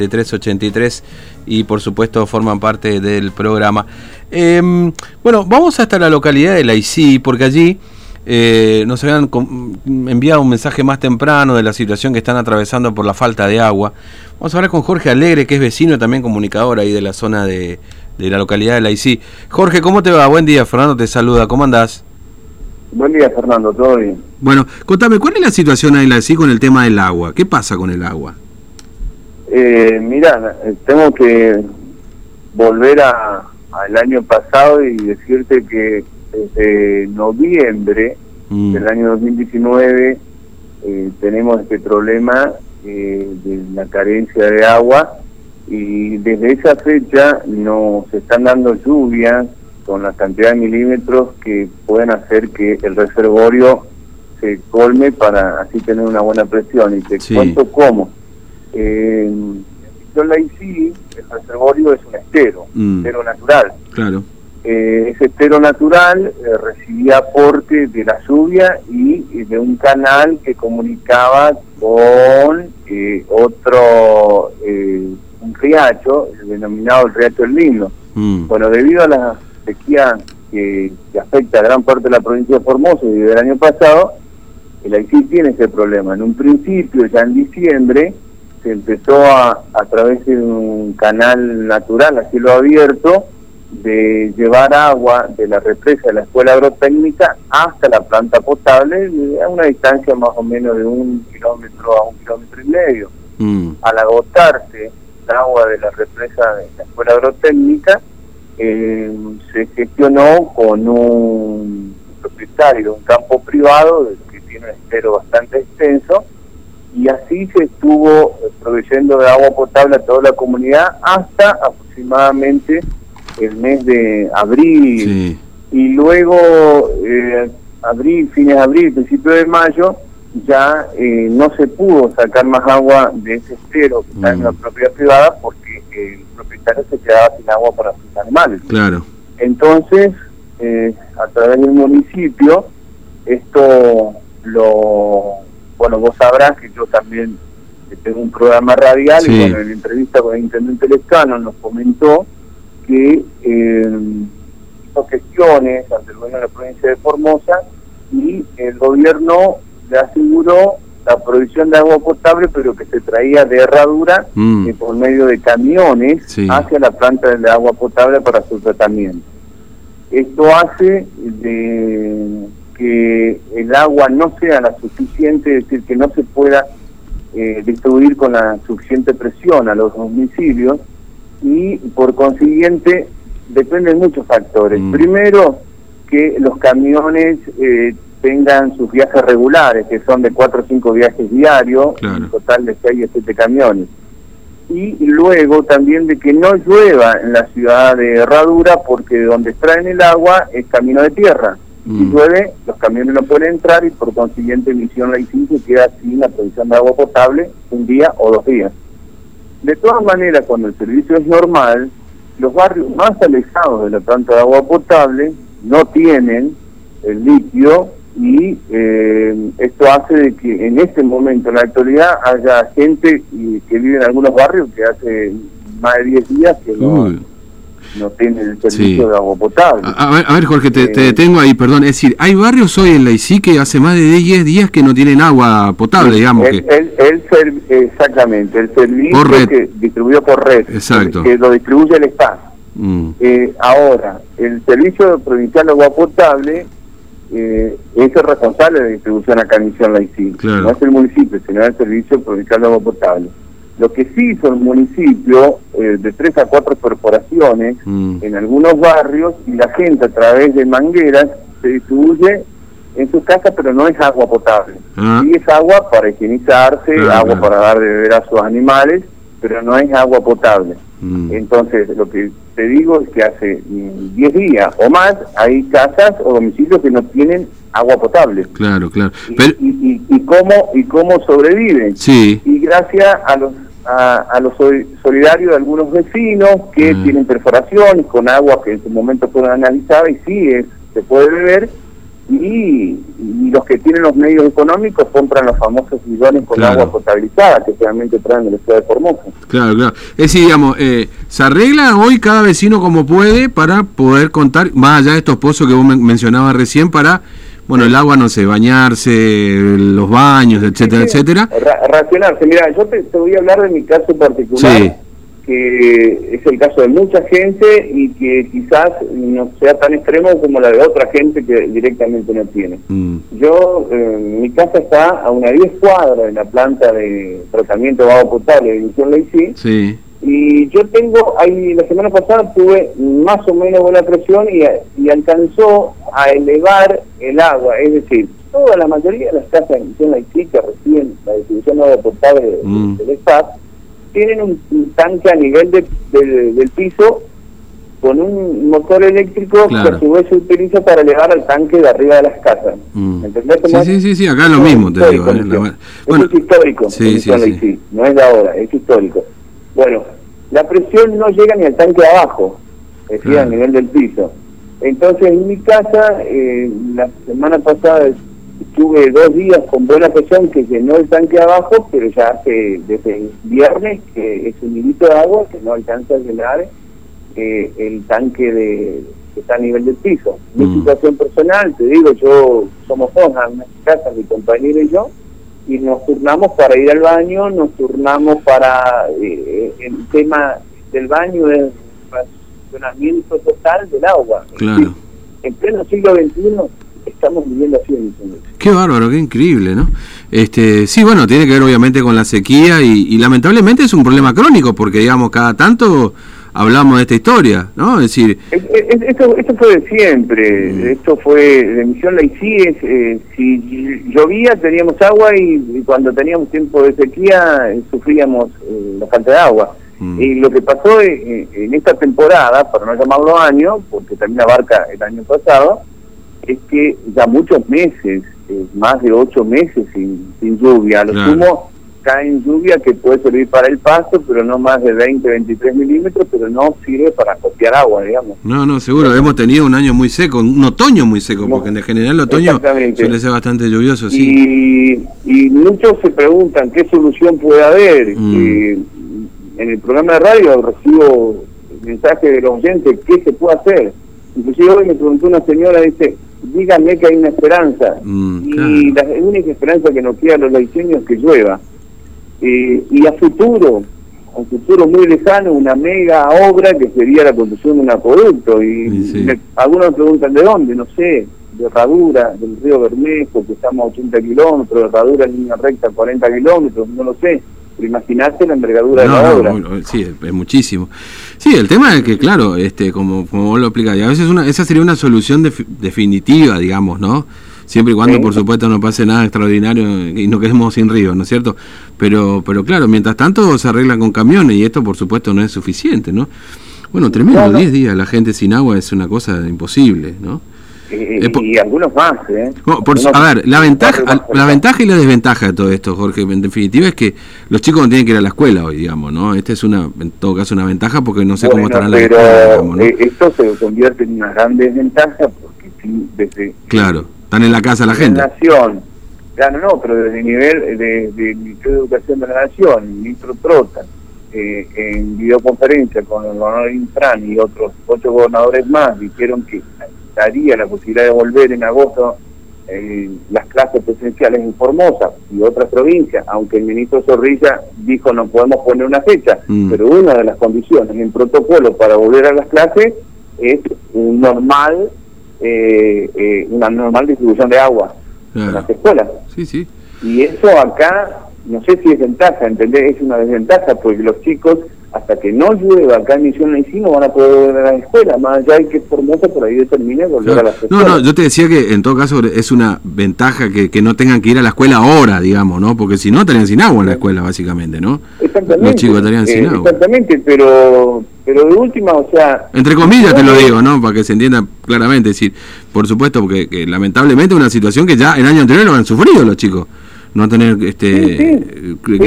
de 383 y por supuesto forman parte del programa. Eh, bueno, vamos hasta la localidad de Laicí porque allí eh, nos habían enviado un mensaje más temprano de la situación que están atravesando por la falta de agua. Vamos a hablar con Jorge Alegre, que es vecino y también comunicador ahí de la zona de, de la localidad de Laicí. Jorge, ¿cómo te va? Buen día, Fernando te saluda, ¿cómo andás? Buen día, Fernando, ¿todo bien? Bueno, contame, ¿cuál es la situación ahí en Laicí con el tema del agua? ¿Qué pasa con el agua? Eh, mira, tengo que volver al año pasado y decirte que desde noviembre Mm. del año 2019 eh, tenemos este problema eh, de la carencia de agua y desde esa fecha nos están dando lluvias con la cantidad de milímetros que pueden hacer que el reservorio se colme para así tener una buena presión. Y te Sí. cuento cómo. Eh, en Laicí, el reservorio es un estero, Mm. estero natural. Claro. Eh, ese estero natural eh, recibía aporte de la lluvia y, y de un canal que comunicaba con eh, otro, eh, un riacho, el denominado el riacho El Lindo. Mm. Bueno, debido a la sequía que, que afecta a gran parte de la provincia de Formosa y del año pasado, el Haití tiene ese problema. En un principio, ya en diciembre, se empezó a, a través de un canal natural a cielo abierto, de llevar agua de la represa de la escuela agrotécnica hasta la planta potable a una distancia más o menos de un kilómetro a un kilómetro y medio Mm. al agotarse el agua de la represa de la escuela agrotécnica, eh, se gestionó con un propietario de un campo privado que tiene un estero bastante extenso y así se estuvo proveyendo de agua potable a toda la comunidad hasta aproximadamente el mes de abril Sí. y luego eh, abril, fines de abril, principio de mayo, ya eh, no se pudo sacar más agua de ese estero que está en Mm. la propiedad privada porque el propietario se quedaba sin agua para sus animales. Claro. Entonces, eh, a través del municipio, esto lo, bueno, vos sabrás que yo también eh, tengo un programa radial Sí. y bueno, en la entrevista con el intendente Lescano nos comentó que eh, hizo gestiones ante el gobierno de la provincia de Formosa y el gobierno le aseguró la provisión de agua potable, pero que se traía de herradura Mm. eh, por medio de camiones Sí. hacia la planta de agua potable para su tratamiento. Esto hace de que el agua no sea la suficiente, es decir, que no se pueda eh, distribuir con la suficiente presión a los domicilios y por consiguiente dependen muchos factores. Mm. Primero, que los camiones eh, tengan sus viajes regulares, que son de 4 o 5 viajes diarios, Claro. un total de 6 o 7 camiones. Y luego también de que no llueva en la ciudad de Herradura, porque de donde extraen el agua es camino de tierra. Si Mm. llueve, los camiones no pueden entrar y por consiguiente Misión Laicí se queda sin la provisión de agua potable un día o dos días. De todas maneras, cuando el servicio es normal, los barrios más alejados de la planta de agua potable no tienen el líquido y eh, esto hace de que en este momento, en la actualidad, haya gente que vive en algunos barrios que hace más de 10 días que no. No tienen el servicio Sí. De agua potable. A, a ver, a ver, Jorge, te, te Eh, detengo ahí, perdón. Es decir, hay barrios hoy en Laicí que hace más de 10 días que no tienen agua potable, digamos. el, que el- el ser- exactamente, el servicio Por que distribuyó por red, Exacto. que lo distribuye el Estado. Mm. Eh, ahora, el Servicio Provincial de Agua Potable eh, es el responsable de la distribución acá en Misión Laicí. Claro. No es el municipio, sino el Servicio Provincial de Agua Potable. Lo que sí hizo el municipio, eh, de tres a cuatro corporaciones Mm. en algunos barrios, y la gente a través de mangueras se distribuye en sus casas, pero no es agua potable. Ah. Sí es agua para higienizarse, Claro, agua claro. para dar de beber a sus animales, pero no es agua potable. Mm. Entonces, lo que te digo es que hace mm, 10 días o más hay casas o domicilios que no tienen agua potable. Claro, claro. Y, y, y- y cómo, y cómo sobreviven. sí, Y gracias a los a, a los soli- solidarios de algunos vecinos que Mm. tienen perforaciones con agua que en su momento fueron analizadas y sí es, se puede beber, y, los que tienen los medios económicos compran los famosos bidones con agua potabilizada que realmente traen de la ciudad de Formosa. Claro, claro. Es decir, digamos, eh, se arregla hoy cada vecino como puede para poder contar, más allá de estos pozos que vos mencionabas recién, para, bueno, el agua, no sé, bañarse, los baños, etcétera, etcétera. racionarse. Mira, yo te, te, voy a hablar de mi caso particular. Sí que es el caso de mucha gente y que quizás no sea tan extremo como la de otra gente que directamente no tiene. Mm. Yo, eh, mi casa está a una 10 cuadras de la planta de tratamiento de agua potable de División Lacey. Sí. Y yo tengo, ahí la semana pasada tuve más o menos buena presión y, y alcanzó a elevar el agua, es decir, toda la mayoría de las casas de División Lacey que reciben la distribución de agua potable mm. del Estado tienen un, tanque a nivel de, del piso con un motor eléctrico que a su vez se utiliza para elevar al tanque de arriba de las casas. Mm. ¿Entendés? Sí, sí, sí, sí, acá es lo mismo, te digo. ¿eh? Bueno, es histórico, sí, sí, sí. no es de ahora, es histórico. Bueno, la presión no llega ni al tanque de abajo, es decir, a nivel del piso. Entonces, en mi casa, eh, la semana pasada tuve dos días con buena presión que llenó el tanque abajo, pero ya hace desde el viernes que es un milito de agua que no alcanza a llenar eh, el tanque de que está a nivel del piso. Mi mm. situación personal, te digo, yo somos dos en casa, mi compañero y yo, y nos turnamos para ir al baño, nos turnamos para eh, el tema del baño es racionamiento total del agua. Claro. En pleno siglo XXI estamos viviendo así en Qué bárbaro, qué increíble, ¿no? Este, sí, bueno, tiene que ver obviamente con la sequía y, lamentablemente es un problema crónico porque, digamos, cada tanto hablamos de esta historia, ¿no? Es decir... Esto, esto fue de siempre, mm. esto fue de Misión La eh, si llovía teníamos agua y, cuando teníamos tiempo de sequía eh, sufríamos eh, la falta de agua. Mm. Y lo que pasó en esta temporada, para no llamarlo año, porque también abarca el año pasado, es que ya muchos meses, eh, más de ocho meses sin, sin lluvia, a lo sumo cae lluvia que puede servir para el pasto, pero no más de 20, 23 milímetros, pero no sirve para copiar agua, digamos. No, no, seguro, hemos tenido un año muy seco, un otoño muy seco, porque en general el otoño suele ser bastante lluvioso, sí. Y, y muchos se preguntan qué solución puede haber. Mm. En el programa de radio recibo mensajes de los oyentes, ¿qué se puede hacer? Inclusive hoy me preguntó una señora, dice, díganme que hay una esperanza. Mm, y la única esperanza que nos queda a los laicenios es que llueva. Eh, y a futuro, a futuro muy lejano, una mega obra que sería la construcción de un acueducto. Y algunos me preguntan de dónde, no sé, de Herradura, del río Bermejo, que estamos a 80 kilómetros, de Herradura en línea recta 40 kilómetros, no lo sé imagínate la envergadura de la obra. sí, es, muchísimo. Sí, el tema es que, claro, este como, como vos lo explicás, a veces una, esa sería una solución definitiva, digamos, ¿no? Siempre y cuando, por supuesto, no pase nada extraordinario y no quedemos sin río, ¿no es cierto? Pero, pero claro, mientras tanto se arreglan con camiones y esto, por supuesto, no es suficiente, ¿no? Bueno, tremendo, 10 días la gente sin agua es una cosa imposible, ¿no? Y, algunos más. ¿eh? a ver, la ventaja, la ventaja y la desventaja de todo esto, Jorge, en definitiva es que los chicos no tienen que ir a la escuela hoy, digamos, ¿no? Esta es una, en todo caso, una ventaja porque no sé cómo estará la escuela. ¿no? Eh, esto se convierte en una gran desventaja porque desde... Claro, están en la casa la gente. Nación, claro, no, pero desde el nivel de, de, Ministerio de Educación de la Nación, el ministro Trota, eh, en videoconferencia con el gobernador Infran y otros ocho gobernadores más, dijeron que daría la posibilidad de volver en agosto eh, las clases presenciales en Formosa y otras provincias, aunque el ministro Zorrilla dijo no podemos poner una fecha, mm. pero una de las condiciones en protocolo para volver a las clases es un normal, eh, eh, una normal distribución de agua en las escuelas. Sí, sí. Y eso acá, no sé si es ventaja, ¿entendés? Es una desventaja porque los chicos hasta que no llueva acá en Misión no van a poder volver a la escuela, más allá de que Formosa por ahí determine volver a la escuela. No, no, yo te decía que en todo caso es una ventaja que, que no tengan que ir a la escuela ahora, digamos, ¿no? Porque si no estarían sin agua en la escuela, básicamente, ¿no? Exactamente. Los chicos estarían sin eh, agua. Exactamente, pero, pero de última, o sea... Entre comillas te lo digo, ¿no? Para que se entienda claramente, es decir, por supuesto, porque que, lamentablemente es una situación que ya el año anterior lo han sufrido los chicos, no tener este...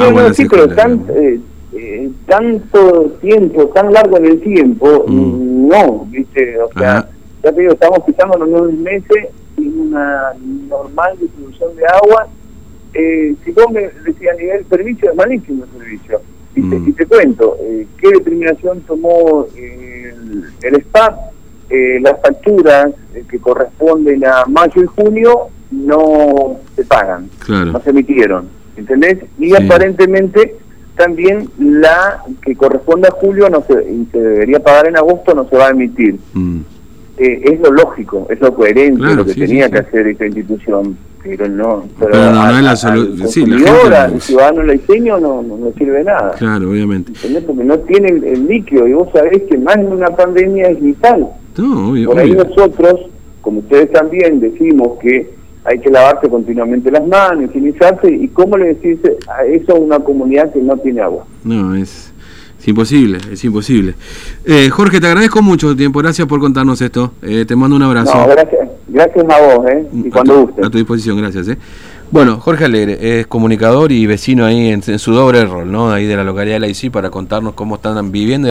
agua en la eh, tanto tiempo, tan largo en el tiempo, mm. no, ¿viste? O sea, ya te digo, estamos pisando los nueve meses sin un una normal distribución de agua. Eh, si vos me decías a nivel servicio, es malísimo el servicio. Y, te, Mm. y te cuento, eh, ¿qué determinación tomó el, el SPAP? Eh, las facturas eh, que corresponden a mayo y junio no se pagan, Claro. no se emitieron, ¿entendés? Y Sí. aparentemente también la que corresponde a julio no se, y se debería pagar en agosto no se va a emitir. Mm. Eh, es lo lógico, es lo coherente, Claro, lo que sí, tenía sí, que sí. hacer esta institución, pero no. Pero no, no es la al sí, la gente- al ciudadano laiseño no, no, no sirve de nada. Claro, obviamente. ¿entendés? Porque no tiene el, el líquido y vos sabés que más en una pandemia es vital. No, obvio, Por ahí obvio. nosotros, como ustedes también, decimos que hay que lavarse continuamente las manos, higienizarse, y cómo le decís a eso a una comunidad que no tiene agua. No, es, es imposible, es imposible. Eh, Jorge, te agradezco mucho tu tiempo, gracias por contarnos esto. Eh, te mando un abrazo. No, gracias, gracias a vos, ¿eh? Y a, cuando tu, guste. a tu disposición, gracias. Eh. Bueno, Jorge Alegre es comunicador y vecino ahí en, en su doble rol, ¿no? Ahí de la localidad de la ICI para contarnos cómo están viviendo.